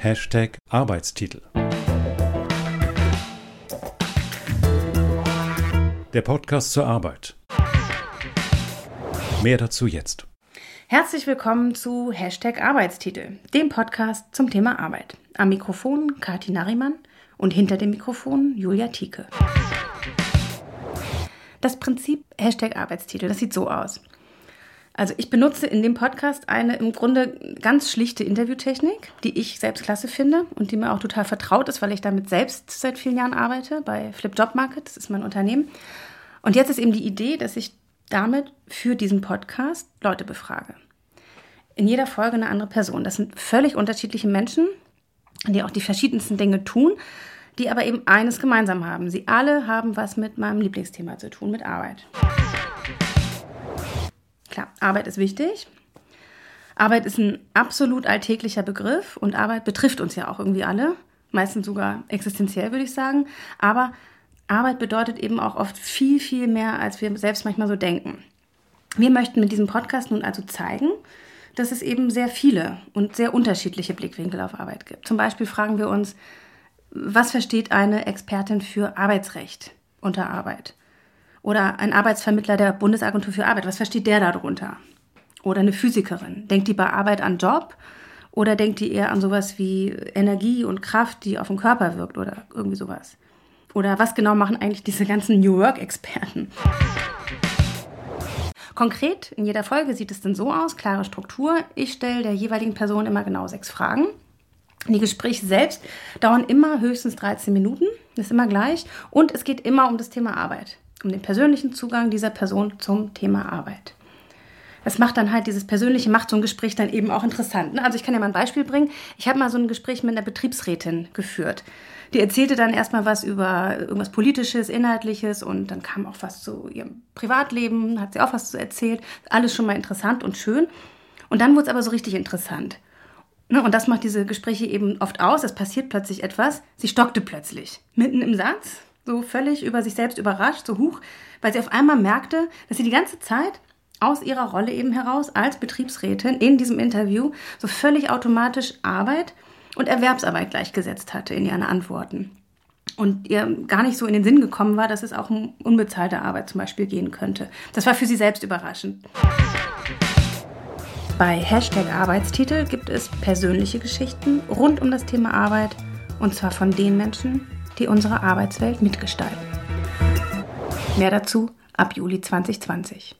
Hashtag Arbeitstitel. Der Podcast zur Arbeit. Mehr dazu jetzt. Herzlich willkommen zu Hashtag Arbeitstitel, dem Podcast zum Thema Arbeit. Am Mikrofon Kati Nariman und hinter dem Mikrofon Julia Tieke. Das Prinzip Hashtag Arbeitstitel, das sieht so aus. Also ich benutze in dem Podcast eine im Grunde ganz schlichte Interviewtechnik, die ich selbst klasse finde und die mir auch total vertraut ist, weil ich damit selbst seit vielen Jahren arbeite bei Flip Job Market, das ist mein Unternehmen. Und jetzt ist eben die Idee, dass ich damit für diesen Podcast Leute befrage. In jeder Folge eine andere Person. Das sind völlig unterschiedliche Menschen, die auch die verschiedensten Dinge tun, die aber eben eines gemeinsam haben. Sie alle haben was mit meinem Lieblingsthema zu tun, mit Arbeit. Arbeit ist wichtig. Arbeit ist ein absolut alltäglicher Begriff und Arbeit betrifft uns ja auch irgendwie alle, meistens sogar existenziell, würde ich sagen. Aber Arbeit bedeutet eben auch oft viel, viel mehr, als wir selbst manchmal so denken. Wir möchten mit diesem Podcast nun also zeigen, dass es eben sehr viele und sehr unterschiedliche Blickwinkel auf Arbeit gibt. Zum Beispiel fragen wir uns, was versteht eine Expertin für Arbeitsrecht unter Arbeit? Oder ein Arbeitsvermittler der Bundesagentur für Arbeit, was versteht der darunter? Oder eine Physikerin, denkt die bei Arbeit an Job oder denkt die eher an sowas wie Energie und Kraft, die auf den Körper wirkt oder irgendwie sowas? Oder was genau machen eigentlich diese ganzen New Work-Experten? Konkret, in jeder Folge sieht es dann so aus, klare Struktur. Ich stelle der jeweiligen Person immer genau sechs Fragen. Die Gespräche selbst dauern immer höchstens 13 Minuten, das ist immer gleich. Und es geht immer um das Thema Arbeit um den persönlichen Zugang dieser Person zum Thema Arbeit. Das macht dann halt dieses persönliche, macht so ein Gespräch dann eben auch interessant. Ne? Also ich kann ja mal ein Beispiel bringen. Ich habe mal so ein Gespräch mit einer Betriebsrätin geführt. Die erzählte dann erstmal was über irgendwas Politisches, Inhaltliches und dann kam auch was zu ihrem Privatleben, hat sie auch was zu erzählt. Alles schon mal interessant und schön. Und dann wurde es aber so richtig interessant. Ne? Und das macht diese Gespräche eben oft aus. Es passiert plötzlich etwas. Sie stockte plötzlich mitten im Satz so völlig über sich selbst überrascht, so hoch, weil sie auf einmal merkte, dass sie die ganze Zeit aus ihrer Rolle eben heraus als Betriebsrätin in diesem Interview so völlig automatisch Arbeit und Erwerbsarbeit gleichgesetzt hatte in ihren Antworten. Und ihr gar nicht so in den Sinn gekommen war, dass es auch um unbezahlte Arbeit zum Beispiel gehen könnte. Das war für sie selbst überraschend. Bei Hashtag Arbeitstitel gibt es persönliche Geschichten rund um das Thema Arbeit und zwar von den Menschen, die unsere Arbeitswelt mitgestalten. Mehr dazu ab Juli 2020.